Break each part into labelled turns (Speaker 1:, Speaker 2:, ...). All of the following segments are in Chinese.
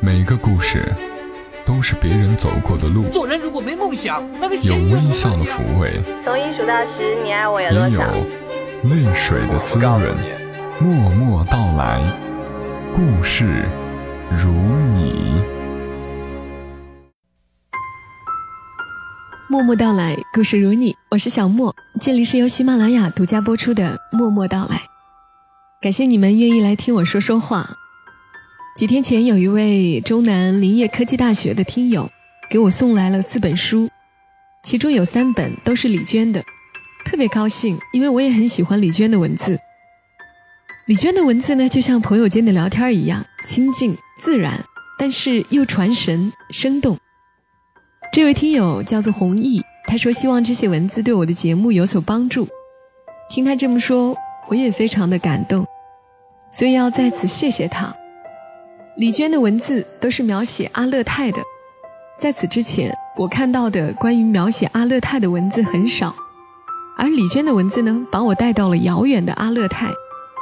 Speaker 1: 每个故事都是别人走过的路，
Speaker 2: 做人如果没梦想，那个
Speaker 1: 有微笑的抚慰，
Speaker 3: 从一数到十，你爱我有
Speaker 1: 也有
Speaker 3: 多少？
Speaker 1: 泪水的滋润。默默到来，故事如你。
Speaker 4: 默默到来，故事如你，我是小莫，这里是由喜马拉雅独家播出的《默默到来》，感谢你们愿意来听我说说话。几天前，有一位中南林业科技大学的听友给我送来了四本书，其中有三本都是李娟的，特别高兴，因为我也很喜欢李娟的文字。李娟的文字呢，就像朋友间的聊天一样，亲近自然，但是又传神生动。这位听友叫做弘毅，他说希望这些文字对我的节目有所帮助。听他这么说，我也非常的感动，所以要在此谢谢他。李娟的文字都是描写阿勒泰的，在此之前我看到的关于描写阿勒泰的文字很少，而李娟的文字呢，把我带到了遥远的阿勒泰，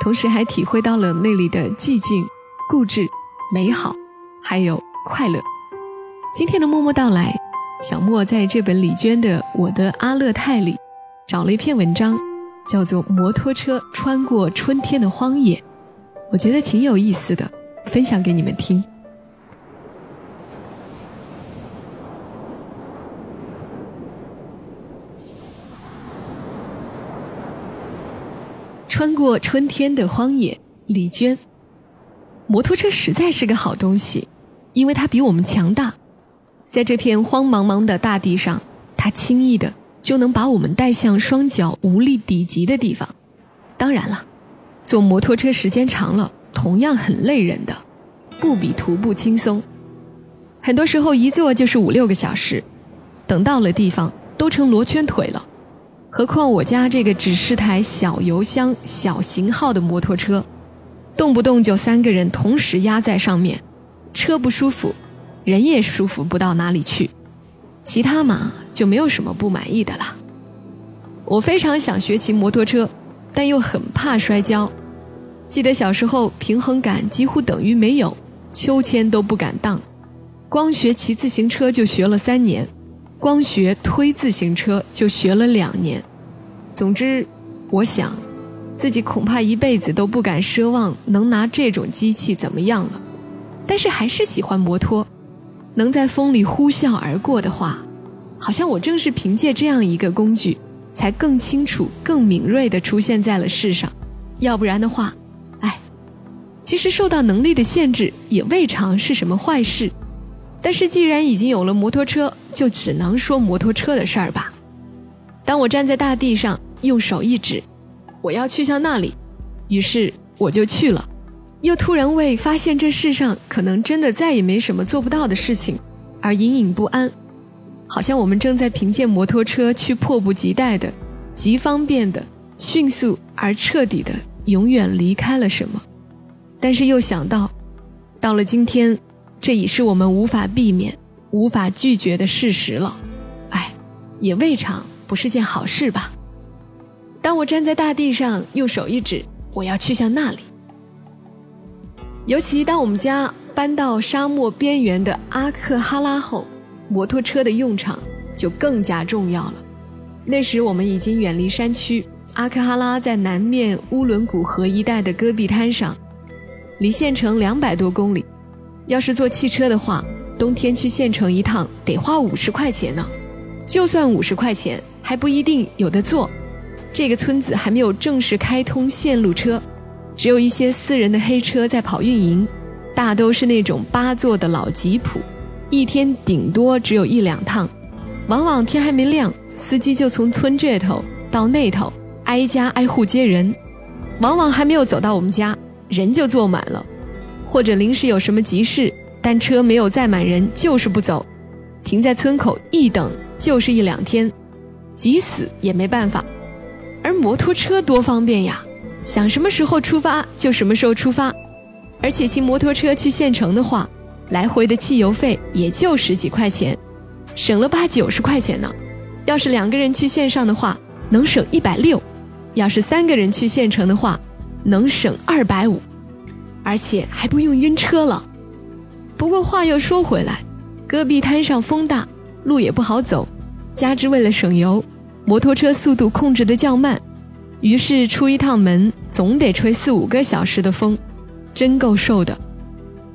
Speaker 4: 同时还体会到了那里的寂静、固执、美好，还有快乐。今天的默默到来。小莫在这本李娟的《我的阿勒泰》里找了一篇文章，叫做《摩托车穿过春天的荒野》，我觉得挺有意思的，分享给你们听。穿过春天的荒野，李娟。摩托车实在是个好东西，因为它比我们强大。在这片荒茫茫的大地上，它轻易的就能把我们带向双脚无力抵及的地方。当然了，坐摩托车时间长了，同样很累人的，不比徒步轻松。很多时候一坐就是五六个小时，等到了地方都成罗圈腿了。何况我家这个只是台小油箱、小型号的摩托车，动不动就三个人同时压在上面，车不舒服。人也舒服不到哪里去，其他嘛就没有什么不满意的了。我非常想学骑摩托车，但又很怕摔跤。记得小时候平衡感几乎等于没有，秋千都不敢荡。光学骑自行车就学了三年，光学推自行车就学了两年。总之，我想，自己恐怕一辈子都不敢奢望能拿这种机器怎么样了。但是还是喜欢摩托。能在风里呼啸而过的话，好像我正是凭借这样一个工具，才更清楚、更敏锐地出现在了世上。要不然的话，其实受到能力的限制也未尝是什么坏事。但是既然已经有了摩托车，就只能说摩托车的事儿吧。当我站在大地上，用手一指，我要去向那里，于是我就去了。又突然为发现这世上可能真的再也没什么做不到的事情而隐隐不安，好像我们正在凭借摩托车去迫不及待的、极方便的、迅速而彻底的永远离开了什么。但是又想到，到了今天，这已是我们无法避免、无法拒绝的事实了。哎，也未尝不是件好事吧。当我站在大地上，用手一指，我要去向那里。尤其当我们家搬到沙漠边缘的阿克哈拉后，摩托车的用场就更加重要了。那时我们已经远离山区，阿克哈拉在南面乌伦古河一带的戈壁滩上，离县城两百多公里。要是坐汽车的话，冬天去县城一趟得花五十块钱呢。就算五十块钱，还不一定有的坐。这个村子还没有正式开通线路车。只有一些私人的黑车在跑运营，大都是那种八座的老吉普，一天顶多只有一两趟，往往天还没亮，司机就从村这头到那头挨家挨户接人，往往还没有走到我们家，人就坐满了，或者临时有什么急事，但车没有载满人就是不走，停在村口一等就是一两天，急死也没办法，而摩托车多方便呀！想什么时候出发就什么时候出发，而且骑摩托车去县城的话，来回的汽油费也就十几块钱，省了八九十块钱呢。要是两个人去线上的话，能省一百六；要是三个人去县城的话，能省二百五，而且还不用晕车了。不过话又说回来，戈壁滩上风大，路也不好走，加之为了省油，摩托车速度控制的较慢，于是出一趟门总得吹四五个小时的风，真够受的。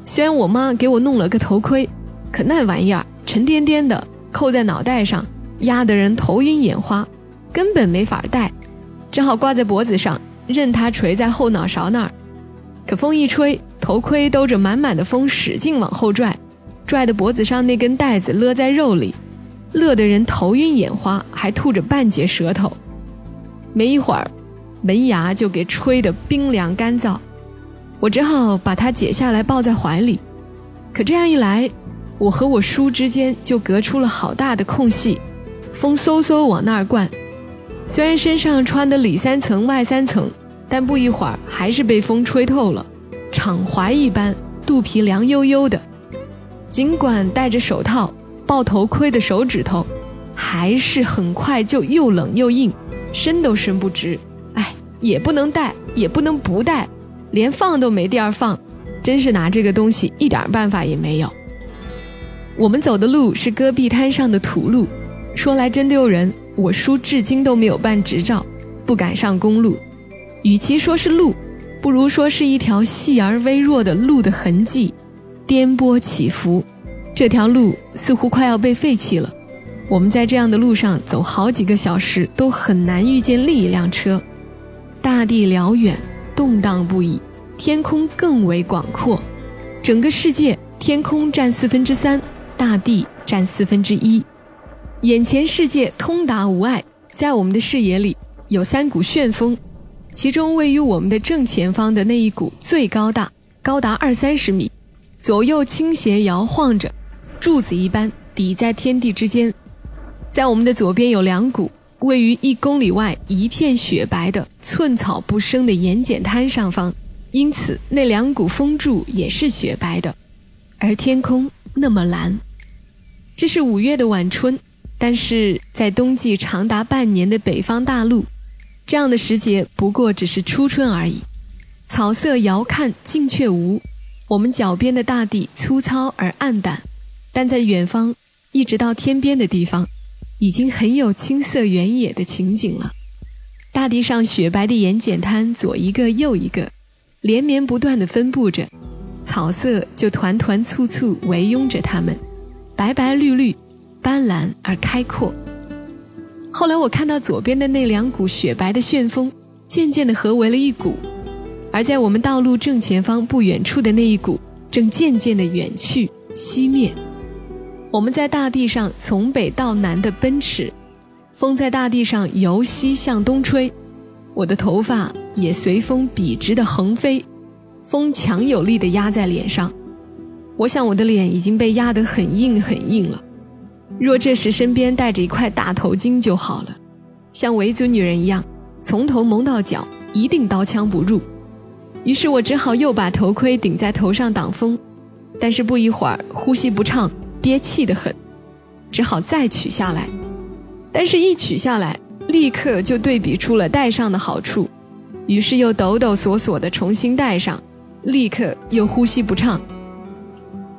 Speaker 4: 虽然我妈给我弄了个头盔，可那玩意儿沉甸甸的，扣在脑袋上，压得人头晕眼花，根本没法戴，只好挂在脖子上，任它垂在后脑勺那儿。可风一吹，头盔兜着满满的风，使劲往后拽，拽的脖子上那根带子勒在肉里，乐得人头晕眼花，还吐着半截舌头。没一会儿，门牙就给吹得冰凉干燥，我只好把它解下来抱在怀里。可这样一来，我和我叔之间就隔出了好大的空隙，风嗖嗖往那儿灌。虽然身上穿的里三层外三层。但不一会儿，还是被风吹透了，敞怀一般，肚皮凉悠悠的。尽管戴着手套，抱头盔的手指头，还是很快就又冷又硬，伸都伸不直。哎，也不能戴，也不能不戴，连放都没地儿放，真是拿这个东西一点办法也没有。我们走的路是戈壁滩上的土路，说来真丢人，我叔至今都没有办执照，不敢上公路。与其说是路，不如说是一条细而微弱的路的痕迹，颠簸起伏。这条路似乎快要被废弃了。我们在这样的路上走好几个小时，都很难遇见另一辆车。大地辽远，动荡不已，天空更为广阔。整个世界，天空占四分之三，大地占四分之一。眼前世界通达无碍，在我们的视野里有三股旋风。其中位于我们的正前方的那一股最高大，高达二三十米，左右倾斜摇晃着，柱子一般抵在天地之间。在我们的左边有两股，位于一公里外一片雪白的寸草不生的盐碱滩上方，因此那两股风柱也是雪白的。而天空那么蓝，这是五月的晚春，但是在冬季长达半年的北方大陆。这样的时节不过只是初春而已，草色遥看近却无。我们脚边的大地粗糙而暗淡，但在远方，一直到天边的地方，已经很有青色原野的情景了。大地上雪白的盐碱滩左一个右一个，连绵不断地分布着，草色就团团簇簇围拥着它们，白白绿绿，斑斓而开阔。后来我看到左边的那两股雪白的旋风，渐渐地合为了一股，而在我们道路正前方不远处的那一股，正渐渐地远去熄灭。我们在大地上从北到南的奔驰，风在大地上由西向东吹，我的头发也随风笔直地横飞，风强有力地压在脸上，我想我的脸已经被压得很硬很硬了。若这时身边戴着一块大头巾就好了，像维族女人一样，从头蒙到脚，一定刀枪不入。于是我只好又把头盔顶在头上挡风，但是不一会儿呼吸不畅，憋气得很，只好再取下来。但是一取下来，立刻就对比出了戴上的好处，于是又抖抖索索地重新戴上，立刻又呼吸不畅。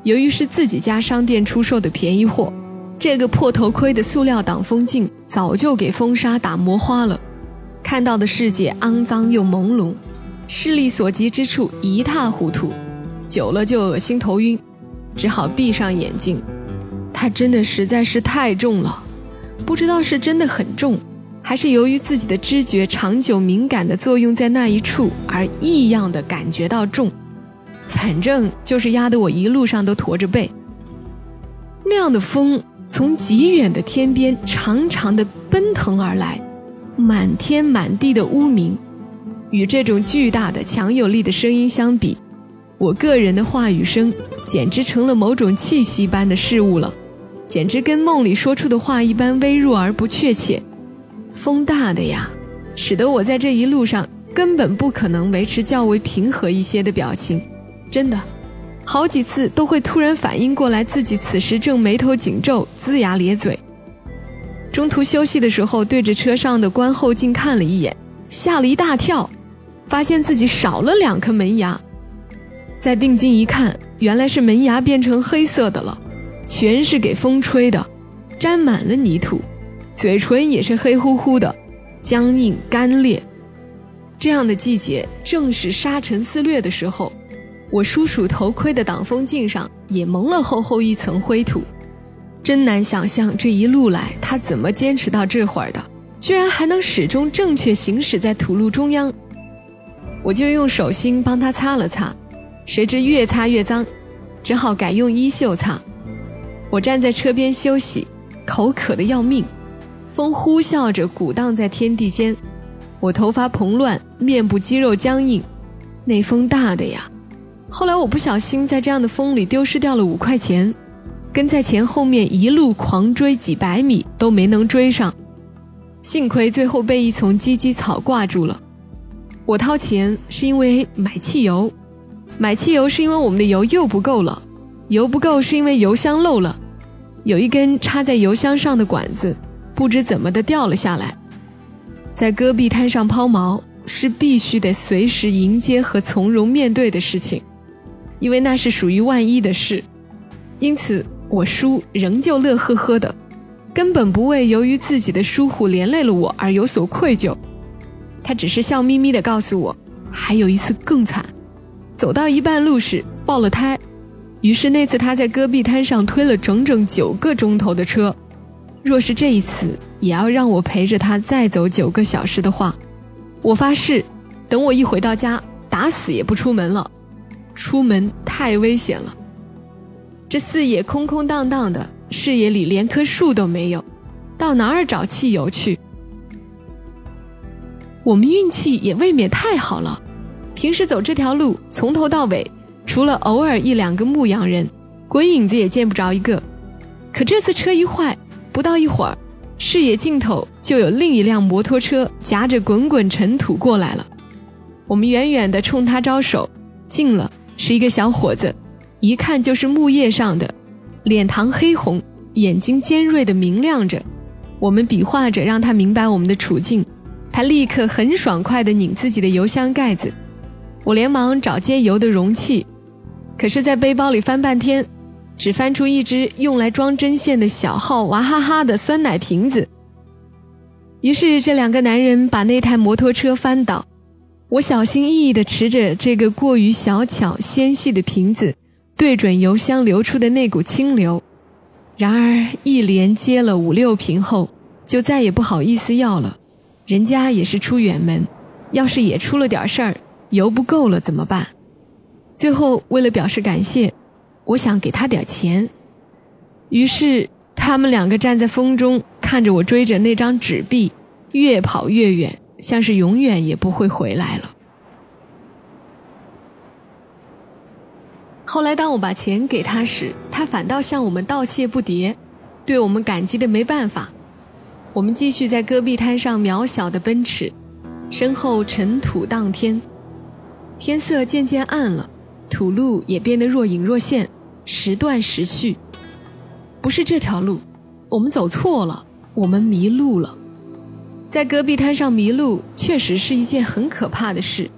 Speaker 4: 由于是自己家商店出售的便宜货。这个破头盔的塑料挡风镜早就给风沙打磨花了，看到的世界肮脏又朦胧，视力所及之处一塌糊涂，久了就恶心头晕，只好闭上眼睛。它真的实在是太重了，不知道是真的很重，还是由于自己的知觉长久敏感的作用在那一处而异样的感觉到重，反正就是压得我一路上都驼着背。那样的风。从极远的天边长长的奔腾而来，满天满地的乌鸣，与这种巨大的强有力的声音相比，我个人的话语声简直成了某种气息般的事物了，简直跟梦里说出的话一般微弱而不确切。风大的呀，使得我在这一路上根本不可能维持较为平和一些的表情，真的。好几次都会突然反应过来，自己此时正眉头紧皱、龇牙咧嘴。中途休息的时候，对着车上的观后镜看了一眼，吓了一大跳，发现自己少了两颗门牙。再定睛一看，原来是门牙变成黑色的了，全是给风吹的，沾满了泥土，嘴唇也是黑乎乎的，僵硬干裂。这样的季节正是沙尘肆虐的时候，我叔叔头盔的挡风镜上也蒙了厚厚一层灰土，真难想象这一路来他怎么坚持到这会儿的，居然还能始终正确行驶在土路中央。我就用手心帮他擦了擦。谁知越擦越脏，只好改用衣袖擦。我站在车边休息，口渴的要命，风呼啸着鼓荡在天地间，我头发蓬乱，面部肌肉僵硬，那风大的呀。后来我不小心在这样的风里丢失掉了五块钱，跟在前后面一路狂追几百米都没能追上，幸亏最后被一丛芨芨草挂住了。我掏钱是因为买汽油。买汽油是因为我们的油又不够了，油不够是因为油箱漏了，有一根插在油箱上的管子，不知怎么的掉了下来。在戈壁滩上抛锚是必须得随时迎接和从容面对的事情，因为那是属于万一的事。因此，我叔仍旧乐呵呵的，根本不为由于自己的疏忽连累了我而有所愧疚。他只是笑眯眯的告诉我，还有一次更惨。走到一半路时爆了胎，于是那次他在戈壁滩上推了整整九个钟头的车。若是这一次也要让我陪着他再走九个小时的话，我发誓，等我一回到家，打死也不出门了。出门太危险了。这四野空空荡荡的，视野里连棵树都没有，到哪儿找汽油去？我们运气也未免太好了。平时走这条路，从头到尾，除了偶尔一两个牧羊人，鬼影子也见不着一个。可这次车一坏，不到一会儿，视野尽头就有另一辆摩托车夹着滚滚尘土过来了。我们远远地冲他招手，近了是一个小伙子，一看就是木叶上的，脸膛黑红，眼睛尖锐的明亮着。我们比划着让他明白我们的处境，他立刻很爽快地拧自己的油箱盖子。我连忙找接油的容器，可是，在背包里翻半天，只翻出一只用来装针线的小号娃哈哈的酸奶瓶子。于是，这两个男人把那台摩托车翻倒。我小心翼翼地持着这个过于小巧纤细的瓶子，对准油箱流出的那股清流。然而，一连接了五六瓶后，就再也不好意思要了。人家也是出远门，要是也出了点事儿。油不够了怎么办？最后为了表示感谢，我想给他点钱。于是他们两个站在风中，看着我追着那张纸币，越跑越远，像是永远也不会回来了。后来当我把钱给他时，他反倒向我们道谢不迭，对我们感激的没办法。我们继续在戈壁滩上渺小的奔驰，身后尘土荡天。天色渐渐暗了，土路也变得若隐若现，时断时续。不是这条路，我们走错了，我们迷路了。在戈壁滩上迷路，确实是一件很可怕的事。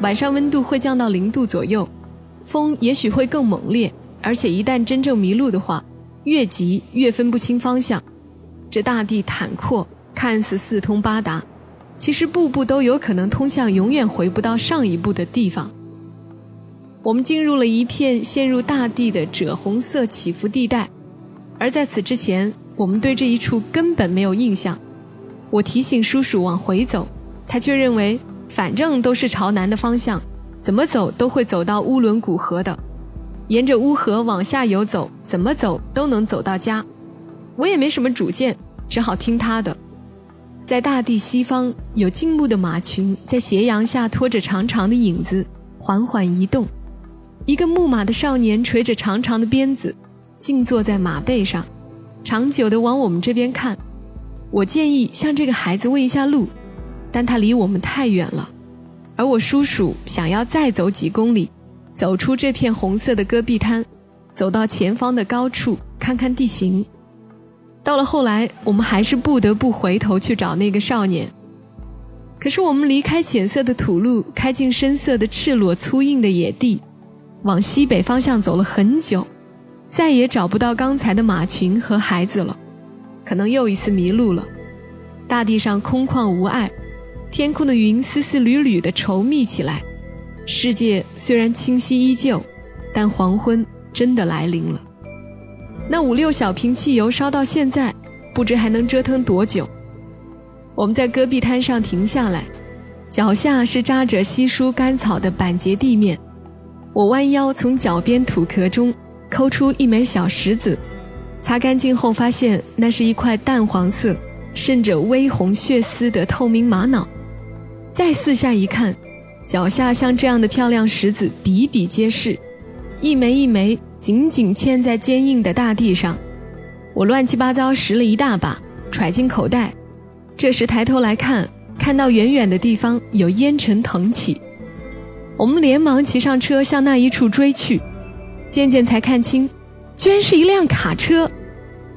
Speaker 4: 晚上温度会降到零度左右，风也许会更猛烈，而且一旦真正迷路的话，越急越分不清方向。这大地坦阔，看似四通八达。其实步步都有可能通向永远回不到上一步的地方。我们进入了一片陷入大地的赭红色起伏地带，而在此之前，我们对这一处根本没有印象。我提醒叔叔往回走，他却认为反正都是朝南的方向，怎么走都会走到乌伦古河的，沿着乌河往下游走，怎么走都能走到家。我也没什么主见，只好听他的。在大地西方，有静穆的马群在斜阳下拖着长长的影子，缓缓移动。一个牧马的少年垂着长长的鞭子，静坐在马背上，长久地往我们这边看。我建议向这个孩子问一下路，但他离我们太远了。而我叔叔想要再走几公里，走出这片红色的戈壁滩，走到前方的高处看看地形。到了后来，我们还是不得不回头去找那个少年。可是我们离开浅色的土路，开进深色的赤裸粗硬的野地，往西北方向走了很久，再也找不到刚才的马群和孩子了，可能又一次迷路了。大地上空旷无碍，天空的云丝丝缕缕的稠密起来。世界虽然清晰依旧，但黄昏真的来临了。那五六小瓶汽油烧到现在，不知还能折腾多久。我们在戈壁滩上停下来，脚下是扎着稀疏干草的板结地面。我弯腰从脚边土壳中抠出一枚小石子，擦干净后发现那是一块淡黄色、渗着微红血丝的透明玛瑙。再四下一看，脚下像这样的漂亮石子比比皆是，一枚一枚紧紧嵌在坚硬的大地上。我乱七八糟拾了一大把，揣进口袋。这时抬头来看，看到远远的地方有烟尘腾起。我们连忙骑上车向那一处追去，渐渐才看清，居然是一辆卡车，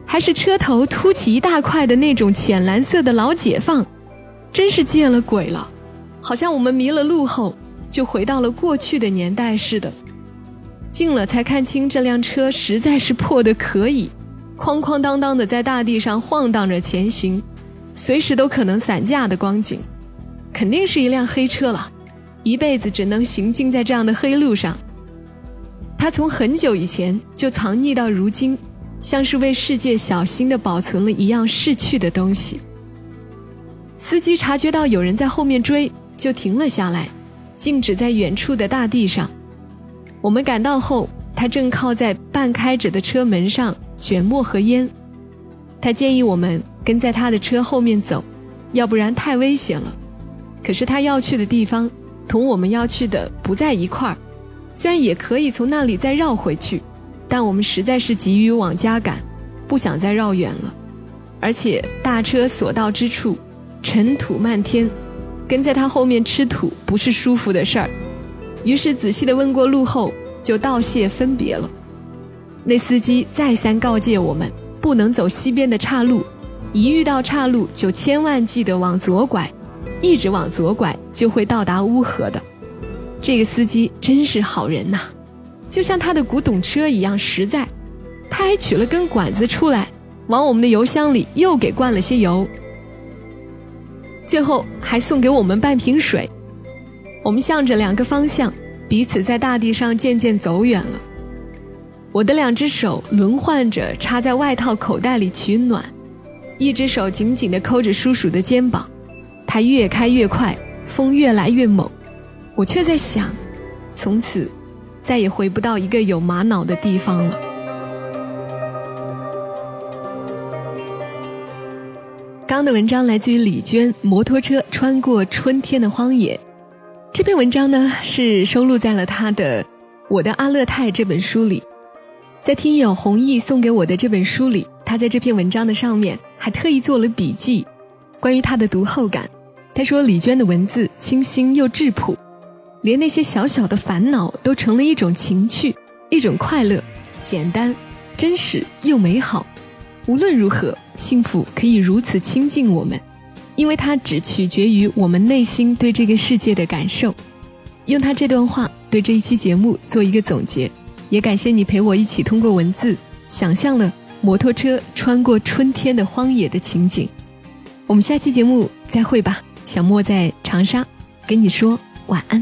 Speaker 4: 还是车头凸起一大块的那种浅蓝色的老解放，真是见了鬼了，好像我们迷了路后就回到了过去的年代似的。近了才看清，这辆车实在是破的可以，哐哐当当的在大地上晃荡着前行，随时都可能散架的光景，肯定是一辆黑车了。一辈子只能行进在这样的黑路上。他从很久以前就藏匿到如今，像是为世界小心地保存了一样逝去的东西。司机察觉到有人在后面追，就停了下来，静止在远处的大地上。我们赶到后，他正靠在半开着的车门上卷墨和烟。他建议我们跟在他的车后面走，要不然太危险了。可是他要去的地方。同我们要去的不在一块儿，虽然也可以从那里再绕回去，但我们实在是急于往家赶，不想再绕远了。而且大车所到之处，尘土漫天，跟在他后面吃土不是舒服的事儿。于是仔细的问过路后，就道谢分别了。那司机再三告诫我们，不能走西边的岔路，一遇到岔路就千万记得往左拐。一直往左拐，就会到达乌河的。这个司机真是好人呐，就像他的古董车一样实在。他还取了根管子出来，往我们的油箱里又给灌了些油。最后还送给我们半瓶水。我们向着两个方向，彼此在大地上渐渐走远了。我的两只手轮换着插在外套口袋里取暖，一只手紧紧地抠着叔叔的肩膀。他越开越快，风越来越猛，我却在想，从此再也回不到一个有玛瑙的地方了。刚的文章来自于李娟，《摩托车穿过春天的荒野》。这篇文章呢是收录在了她的《我的阿勒泰》这本书里。在听友弘毅送给我的这本书里，他在这篇文章的上面还特意做了笔记，关于他的读后感。他说：“李娟的文字清新又质朴，连那些小小的烦恼都成了一种情趣，一种快乐，简单、真实又美好。无论如何，幸福可以如此亲近我们，因为它只取决于我们内心对这个世界的感受。”用他这段话对这一期节目做一个总结，也感谢你陪我一起通过文字想象了摩托车穿过春天的荒野的情景。我们下期节目再会吧。小莫在长沙，跟你说晚安。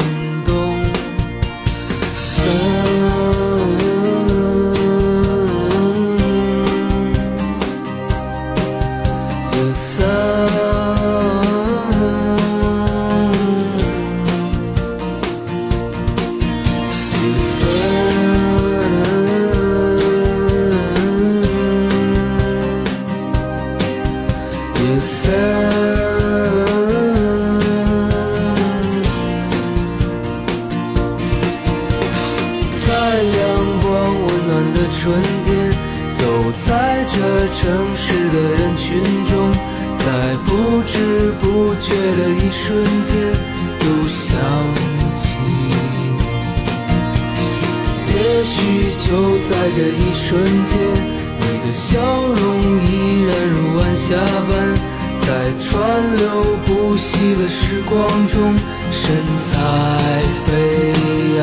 Speaker 2: 笑容依然如晚霞般，在川流不息的时光中，神采飞扬。